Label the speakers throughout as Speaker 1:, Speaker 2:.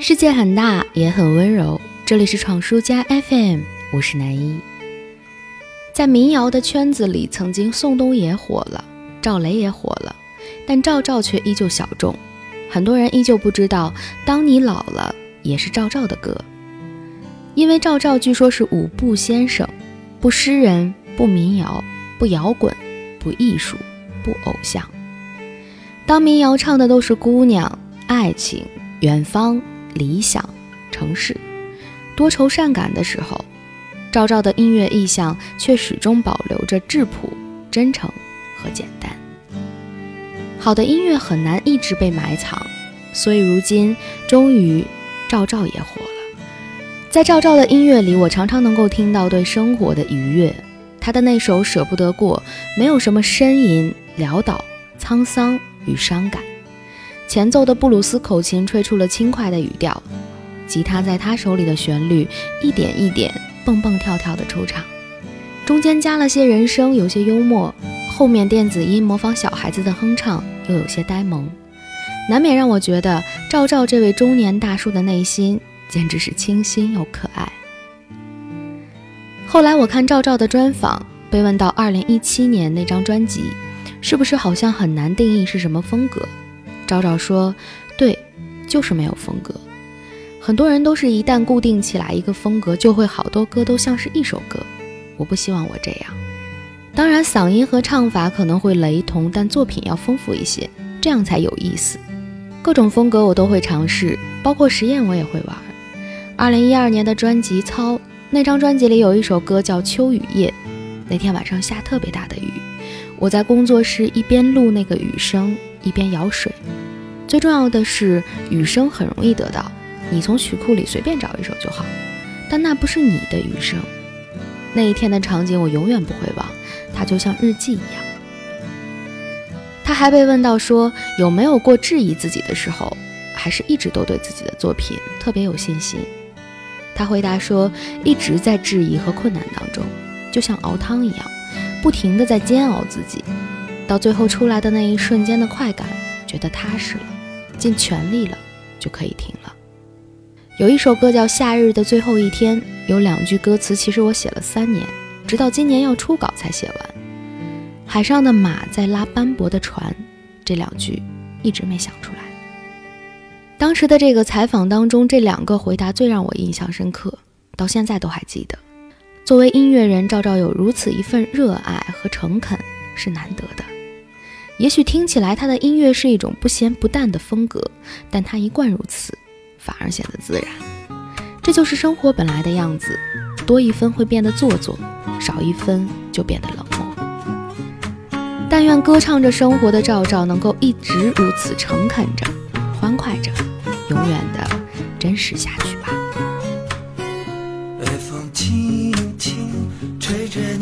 Speaker 1: 世界很大，也很温柔。这里是闯书家 FM，我是南一。在民谣的圈子里，曾经宋冬野火了，赵雷也火了，但赵照却依旧小众。很多人依旧不知道，当你老了也是赵照的歌，因为赵照据说是五不先生：不诗人，不民谣，不摇滚，不艺术，不偶像。当民谣唱的都是姑娘、爱情、远方。理想城市，多愁善感的时候，赵照的音乐意象却始终保留着质朴、真诚和简单。好的音乐很难一直被埋藏，所以如今终于赵照也火了。在赵照的音乐里，我常常能够听到对生活的愉悦。他的那首《舍不得过》，没有什么呻吟、潦倒、沧桑与伤感。前奏的布鲁斯口琴吹出了轻快的语调，吉他在他手里的旋律一点一点蹦蹦跳跳的出场，中间加了些人声，有些幽默，后面电子音模仿小孩子的哼唱，又有些呆萌，难免让我觉得赵照这位中年大叔的内心简直是清新又可爱。后来我看赵照的专访，被问到2017年那张专辑，是不是好像很难定义是什么风格？找找说：“对，就是没有风格。很多人都是一旦固定起来一个风格，就会好多歌都像是一首歌。我不希望我这样。当然，嗓音和唱法可能会雷同，但作品要丰富一些，这样才有意思。各种风格我都会尝试，包括实验我也会玩。二零一二年的专辑《操》，那张专辑里有一首歌叫《秋雨夜》。那天晚上下特别大的雨，我在工作室一边录那个雨声。”一边舀水，最重要的是雨声很容易得到，你从曲库里随便找一首就好。但那不是你的雨声。那一天的场景我永远不会忘，它就像日记一样。他还被问到说有没有过质疑自己的时候，还是一直都对自己的作品特别有信心。他回答说一直在质疑和困难当中，就像熬汤一样，不停的在煎熬自己。到最后出来的那一瞬间的快感，觉得踏实了，尽全力了，就可以停了。有一首歌叫《夏日的最后一天》，有两句歌词，其实我写了三年，直到今年要初稿才写完。海上的马在拉斑驳的船，这两句一直没想出来。当时的这个采访当中，这两个回答最让我印象深刻，到现在都还记得。作为音乐人，赵照有如此一份热爱和诚恳，是难得的。也许听起来他的音乐是一种不咸不淡的风格，但他一贯如此，反而显得自然。这就是生活本来的样子，多一分会变得做作，少一分就变得冷漠。但愿歌唱着生活的赵照能够一直如此诚恳着，欢快着，永远的真实下去吧。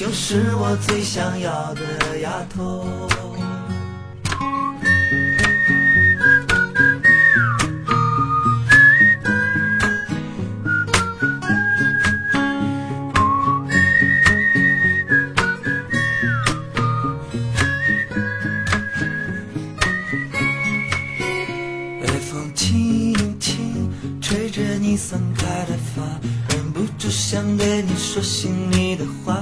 Speaker 2: 就是我最想要的丫头。微风轻轻吹着你散开的发，忍不住想对你说心里的话。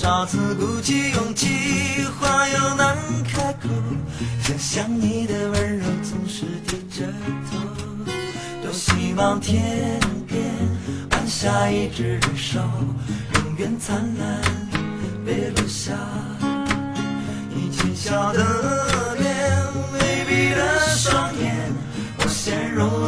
Speaker 2: 多少次鼓起勇气话又难开口想想你的温柔总是低着头多希望天边晚霞一直燃烧永远灿烂别落下你浅笑的脸微闭的双眼我陷入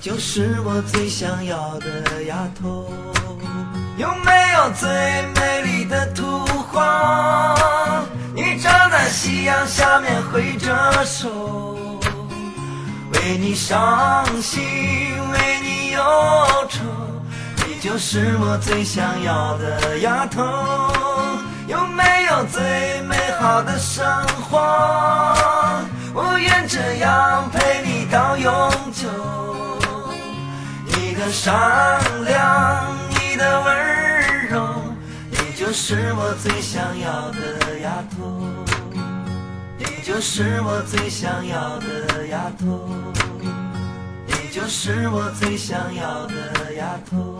Speaker 2: 就是我最想要的丫头。有没有最美丽的图画？你站在夕阳下面挥着手，为你伤心，为你忧愁，你就是我最想要的丫头。有没有最美好的生活？我愿这样陪你到永久。的善良，你的温柔，你就是我最想要的丫头。你就是我最想要的丫头。你就是我最想要的丫头。